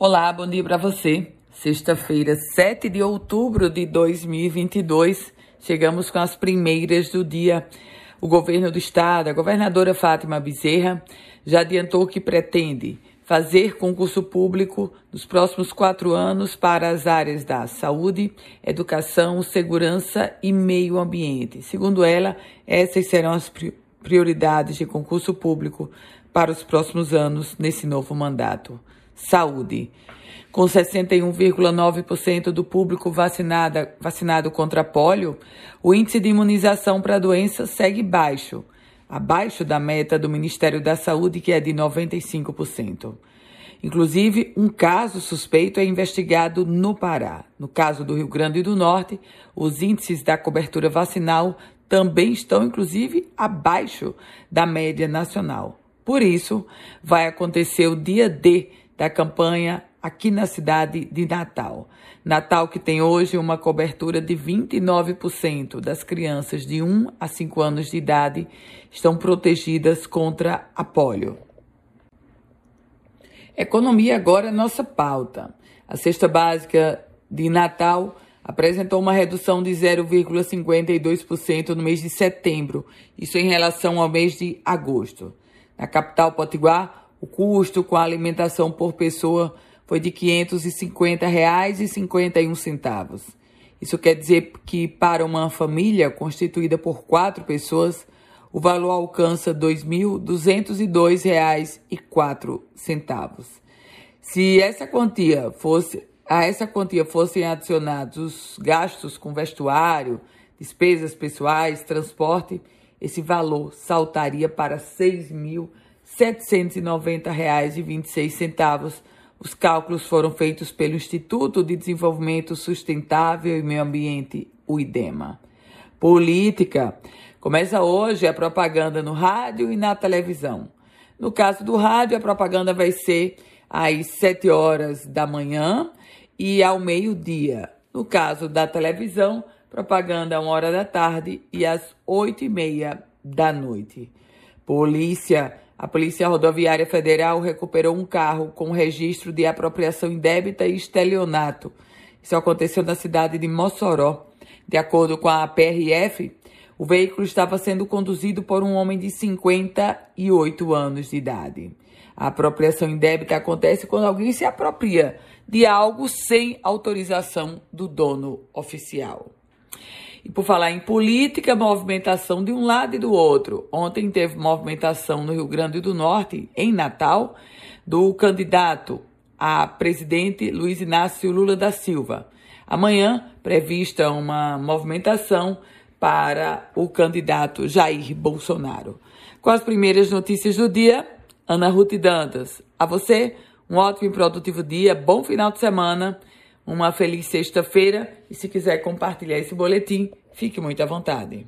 Olá, bom dia para você. Sexta-feira, 7 de outubro de 2022, chegamos com as primeiras do dia. O governo do estado, a governadora Fátima Bezerra, já adiantou que pretende fazer concurso público nos próximos quatro anos para as áreas da saúde, educação, segurança e meio ambiente. Segundo ela, essas serão as prioridades de concurso público para os próximos anos nesse novo mandato saúde. Com 61,9% do público vacinada, vacinado contra pólio, o índice de imunização para a doença segue baixo, abaixo da meta do Ministério da Saúde, que é de 95%. Inclusive, um caso suspeito é investigado no Pará. No caso do Rio Grande do Norte, os índices da cobertura vacinal também estão, inclusive, abaixo da média nacional. Por isso, vai acontecer o dia D da campanha aqui na cidade de Natal. Natal que tem hoje uma cobertura de 29% das crianças de 1 a 5 anos de idade estão protegidas contra a polio. Economia agora é nossa pauta. A cesta básica de Natal apresentou uma redução de 0,52% no mês de setembro, isso em relação ao mês de agosto. Na capital Potiguar, o custo com a alimentação por pessoa foi de R$ 550,51. Isso quer dizer que para uma família constituída por quatro pessoas, o valor alcança R$ 2.202,04. Se essa quantia fosse a essa quantia fossem adicionados os gastos com vestuário, despesas pessoais, transporte, esse valor saltaria para R$ 6.000 R$ 790,26. Os cálculos foram feitos pelo Instituto de Desenvolvimento Sustentável e Meio Ambiente, o IDEMA. Política. Começa hoje a propaganda no rádio e na televisão. No caso do rádio, a propaganda vai ser às 7 horas da manhã e ao meio-dia. No caso da televisão, propaganda a uma hora da tarde e às 8 e meia da noite. Polícia. A Polícia Rodoviária Federal recuperou um carro com registro de apropriação indébita e estelionato. Isso aconteceu na cidade de Mossoró. De acordo com a PRF, o veículo estava sendo conduzido por um homem de 58 anos de idade. A apropriação indébita acontece quando alguém se apropria de algo sem autorização do dono oficial. E por falar em política, movimentação de um lado e do outro. Ontem teve movimentação no Rio Grande do Norte, em Natal, do candidato a presidente Luiz Inácio Lula da Silva. Amanhã, prevista uma movimentação para o candidato Jair Bolsonaro. Com as primeiras notícias do dia, Ana Ruth Dantas. A você, um ótimo e produtivo dia, bom final de semana uma feliz sexta-feira e se quiser compartilhar esse boletim, fique muito à vontade.